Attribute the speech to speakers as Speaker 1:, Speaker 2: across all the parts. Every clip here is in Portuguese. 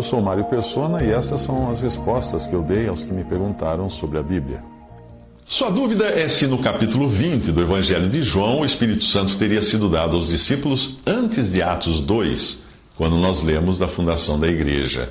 Speaker 1: Eu sou Mário Persona e essas são as respostas que eu dei aos que me perguntaram sobre a Bíblia.
Speaker 2: Sua dúvida é se no capítulo 20 do Evangelho de João o Espírito Santo teria sido dado aos discípulos antes de Atos 2, quando nós lemos da fundação da igreja.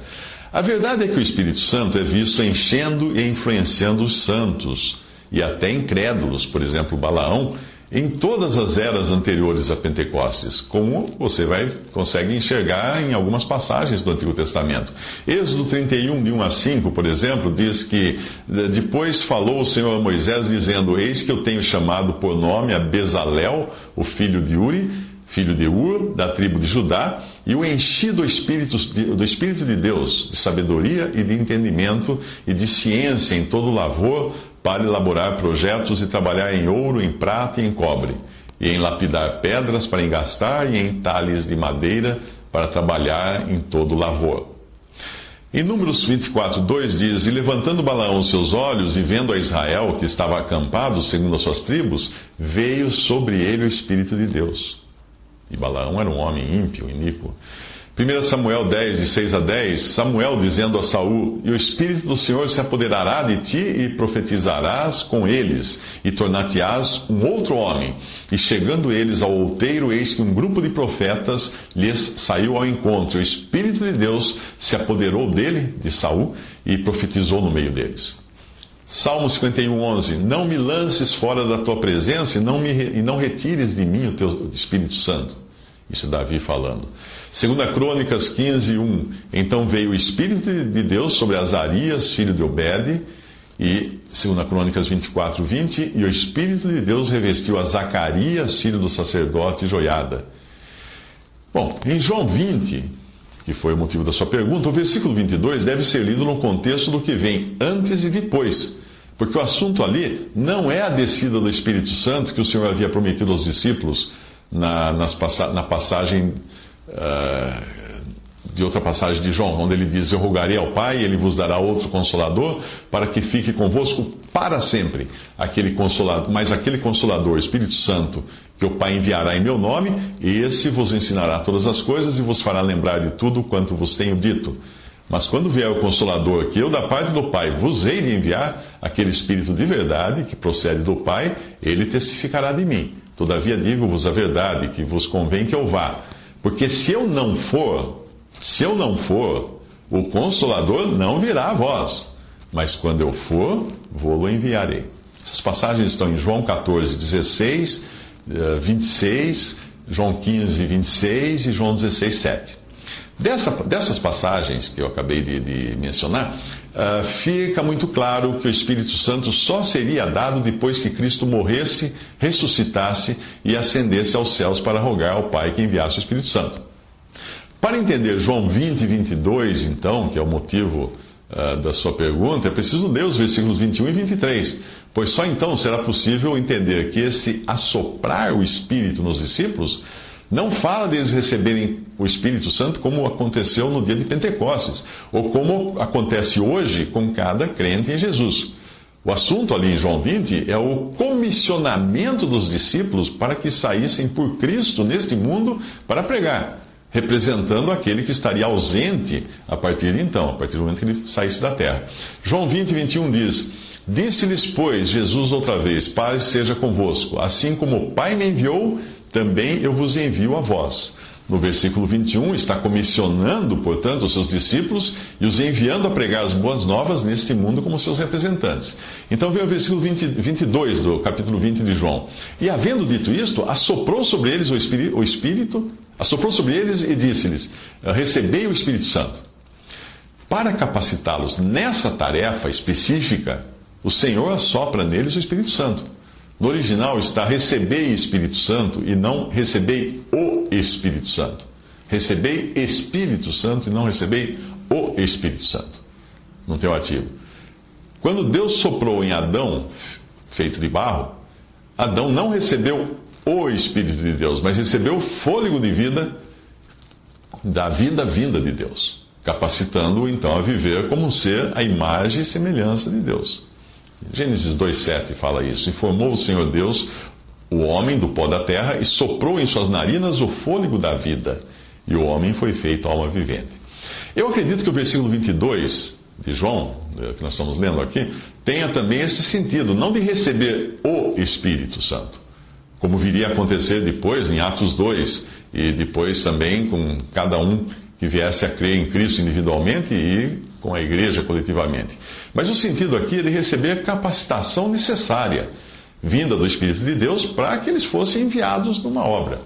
Speaker 2: A verdade é que o Espírito Santo é visto enchendo e influenciando os santos e até incrédulos, por exemplo, Balaão, em todas as eras anteriores a Pentecostes, como você vai consegue enxergar em algumas passagens do Antigo Testamento. Êxodo 31, de 1 a 5, por exemplo, diz que depois falou o Senhor a Moisés, dizendo: Eis que eu tenho chamado por nome a Bezalel, o filho de Uri, filho de Ur, da tribo de Judá, e o enchi do Espírito, do Espírito de Deus, de sabedoria e de entendimento e de ciência em todo lavor, para elaborar projetos e trabalhar em ouro, em prata e em cobre, e em lapidar pedras para engastar e em talhes de madeira para trabalhar em todo lavor. Em Números 24, 2 diz: E levantando Balaão os seus olhos e vendo a Israel que estava acampado segundo as suas tribos, veio sobre ele o Espírito de Deus. E Balaão era um homem ímpio, iníquo. 1 Samuel 10, de 6 a 10, Samuel dizendo a Saul: E o Espírito do Senhor se apoderará de ti e profetizarás com eles, e tornar-te-ás um outro homem. E chegando eles ao outeiro, eis que um grupo de profetas lhes saiu ao encontro. O Espírito de Deus se apoderou dele, de Saul, e profetizou no meio deles. Salmo 51, 11: Não me lances fora da tua presença e não, me, e não retires de mim o teu Espírito Santo. Isso é Davi falando. Segunda Crônicas 15, 1. Então veio o Espírito de Deus sobre Azarias, filho de Obed, e Segunda Crônicas 24, 20. E o Espírito de Deus revestiu a Zacarias, filho do sacerdote Joiada. Bom, em João 20, que foi o motivo da sua pergunta, o versículo 22 deve ser lido no contexto do que vem antes e depois. Porque o assunto ali não é a descida do Espírito Santo que o Senhor havia prometido aos discípulos na, nas, na passagem uh, de outra passagem de João, onde ele diz: Eu rogarei ao Pai, ele vos dará outro consolador, para que fique convosco para sempre. Aquele consolador, mas aquele consolador, Espírito Santo, que o Pai enviará em meu nome, esse vos ensinará todas as coisas e vos fará lembrar de tudo quanto vos tenho dito. Mas quando vier o Consolador, que eu da parte do Pai vos hei de enviar, aquele Espírito de verdade que procede do Pai, ele testificará de mim. Todavia digo-vos a verdade, que vos convém que eu vá. Porque se eu não for, se eu não for, o Consolador não virá a vós. Mas quando eu for, vou-lo enviarei. Essas passagens estão em João 14, 16, 26, João 15, 26 e João 16, 7. Dessa, dessas passagens que eu acabei de, de mencionar, uh, fica muito claro que o Espírito Santo só seria dado depois que Cristo morresse, ressuscitasse e ascendesse aos céus para rogar ao Pai que enviasse o Espírito Santo. Para entender João 20 e 22, então, que é o motivo uh, da sua pergunta, é preciso ler os versículos 21 e 23, pois só então será possível entender que esse assoprar o Espírito nos discípulos não fala deles receberem o Espírito Santo como aconteceu no dia de Pentecostes, ou como acontece hoje com cada crente em Jesus. O assunto ali em João 20 é o comissionamento dos discípulos para que saíssem por Cristo neste mundo para pregar, representando aquele que estaria ausente a partir de então, a partir do momento que ele saísse da terra. João 20, 21 diz: Disse-lhes, pois, Jesus outra vez: Paz seja convosco. Assim como o Pai me enviou, também eu vos envio a vós. No versículo 21, está comissionando, portanto, os seus discípulos e os enviando a pregar as boas novas neste mundo como seus representantes. Então vem o versículo 20, 22 do capítulo 20 de João. E havendo dito isto, assoprou sobre eles o Espírito, o Espírito assoprou sobre eles e disse-lhes: Recebei o Espírito Santo. Para capacitá-los nessa tarefa específica, o Senhor assopra neles o Espírito Santo. No original está recebei Espírito Santo e não recebei o Espírito Santo. Recebei Espírito Santo e não recebei o Espírito Santo. Não tem o ativo. Quando Deus soprou em Adão, feito de barro, Adão não recebeu o Espírito de Deus, mas recebeu o fôlego de vida da vida vinda de Deus, capacitando-o então a viver como um ser a imagem e semelhança de Deus. Gênesis 2,7 fala isso. Informou o Senhor Deus o homem do pó da terra e soprou em suas narinas o fôlego da vida, e o homem foi feito alma vivente. Eu acredito que o versículo 22 de João, eh, que nós estamos lendo aqui, tenha também esse sentido, não de receber o Espírito Santo, como viria a acontecer depois em Atos 2, e depois também com cada um que viesse a crer em Cristo individualmente e com a igreja coletivamente. Mas o sentido aqui é de receber a capacitação necessária, vinda do Espírito de Deus, para que eles fossem enviados numa obra.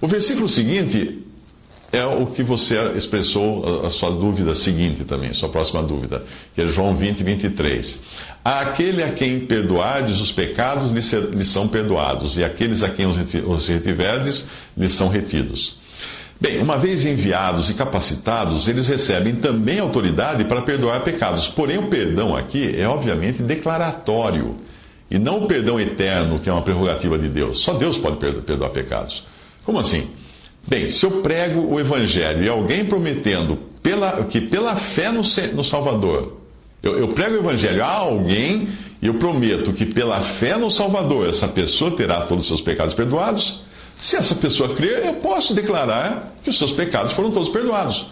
Speaker 2: O versículo seguinte é o que você expressou a sua dúvida seguinte também, sua próxima dúvida, que é João 20, 23. Aquele a quem perdoardes os pecados lhes são perdoados, e aqueles a quem os retiverdes lhes são retidos. Bem, uma vez enviados e capacitados, eles recebem também autoridade para perdoar pecados. Porém, o perdão aqui é obviamente declaratório, e não o perdão eterno, que é uma prerrogativa de Deus. Só Deus pode perdoar pecados. Como assim? Bem, se eu prego o Evangelho e alguém prometendo pela, que pela fé no, no Salvador, eu, eu prego o Evangelho a alguém e eu prometo que pela fé no Salvador essa pessoa terá todos os seus pecados perdoados, se essa pessoa crer, eu posso declarar que os seus pecados foram todos perdoados.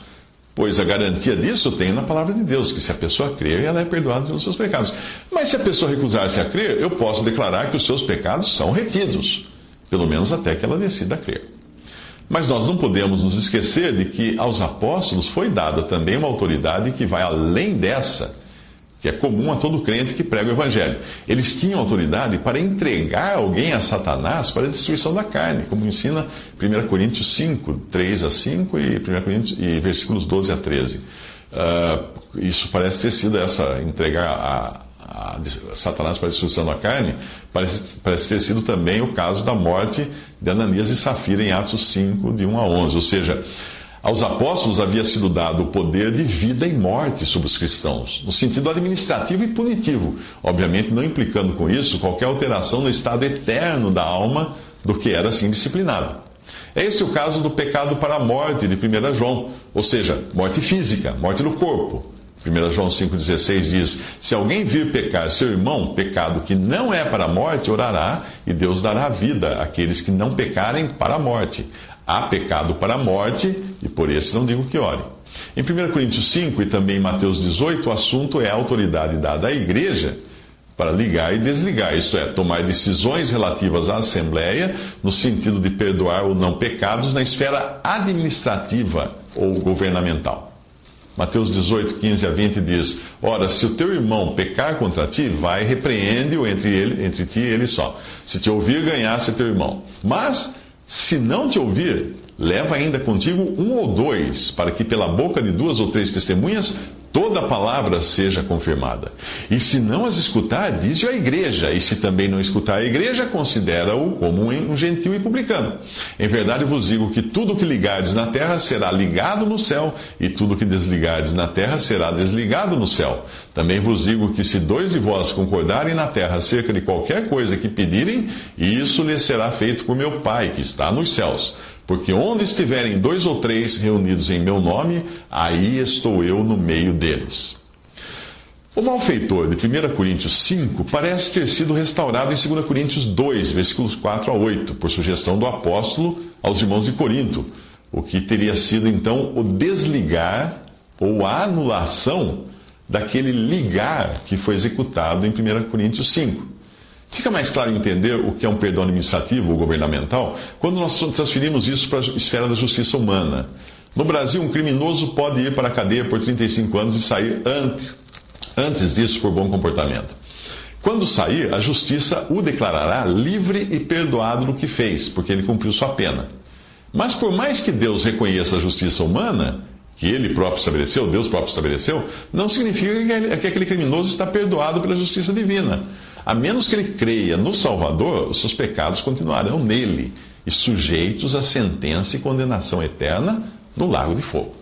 Speaker 2: Pois a garantia disso eu tenho na palavra de Deus, que se a pessoa crer, ela é perdoada pelos seus pecados. Mas se a pessoa recusar-se a crer, eu posso declarar que os seus pecados são retidos, pelo menos até que ela decida crer. Mas nós não podemos nos esquecer de que aos apóstolos foi dada também uma autoridade que vai além dessa, que é comum a todo crente que prega o Evangelho. Eles tinham autoridade para entregar alguém a Satanás para a destruição da carne, como ensina 1 Coríntios 5, 3 a 5 e, 1 Coríntios, e versículos 12 a 13. Uh, ah, isso parece ter sido essa, entregar a, a, a Satanás para a destruição da carne, parece, parece ter sido também o caso da morte de Ananias e Safira em Atos 5, de 1 a 11. Ou seja, aos apóstolos havia sido dado o poder de vida e morte sobre os cristãos, no sentido administrativo e punitivo, obviamente não implicando com isso qualquer alteração no estado eterno da alma do que era assim disciplinado. É esse o caso do pecado para a morte de 1 João, ou seja, morte física, morte no corpo. 1 João 5,16 diz: Se alguém vir pecar seu irmão, pecado que não é para a morte, orará, e Deus dará vida àqueles que não pecarem para a morte. Há pecado para a morte, e por esse não digo que ore. Em 1 Coríntios 5 e também em Mateus 18, o assunto é a autoridade dada à igreja para ligar e desligar, isto é, tomar decisões relativas à Assembleia, no sentido de perdoar ou não pecados na esfera administrativa ou governamental. Mateus 18, 15 a 20 diz: Ora, se o teu irmão pecar contra ti, vai, repreende-o entre, ele, entre ti e ele só. Se te ouvir, ganhasse teu irmão. Mas, se não te ouvir, leva ainda contigo um ou dois, para que pela boca de duas ou três testemunhas toda palavra seja confirmada. E se não as escutar, diz-o à igreja, e se também não escutar a igreja, considera-o como um gentil e publicano. Em verdade vos digo que tudo que ligardes na terra será ligado no céu, e tudo que desligardes na terra será desligado no céu. Também vos digo que se dois de vós concordarem na terra acerca de qualquer coisa que pedirem, isso lhes será feito por meu Pai, que está nos céus. Porque onde estiverem dois ou três reunidos em meu nome, aí estou eu no meio deles. O malfeitor de 1 Coríntios 5 parece ter sido restaurado em 2 Coríntios 2, versículos 4 a 8, por sugestão do apóstolo aos irmãos de Corinto, o que teria sido então o desligar ou a anulação daquele ligar que foi executado em 1 Coríntios 5. Fica mais claro entender o que é um perdão administrativo ou governamental quando nós transferimos isso para a esfera da justiça humana. No Brasil, um criminoso pode ir para a cadeia por 35 anos e sair antes, antes disso por bom comportamento. Quando sair, a justiça o declarará livre e perdoado do que fez, porque ele cumpriu sua pena. Mas por mais que Deus reconheça a justiça humana, que ele próprio estabeleceu, Deus próprio estabeleceu, não significa que aquele criminoso está perdoado pela justiça divina. A menos que ele creia no Salvador, os seus pecados continuarão nele e sujeitos à sentença e condenação eterna no lago de fogo.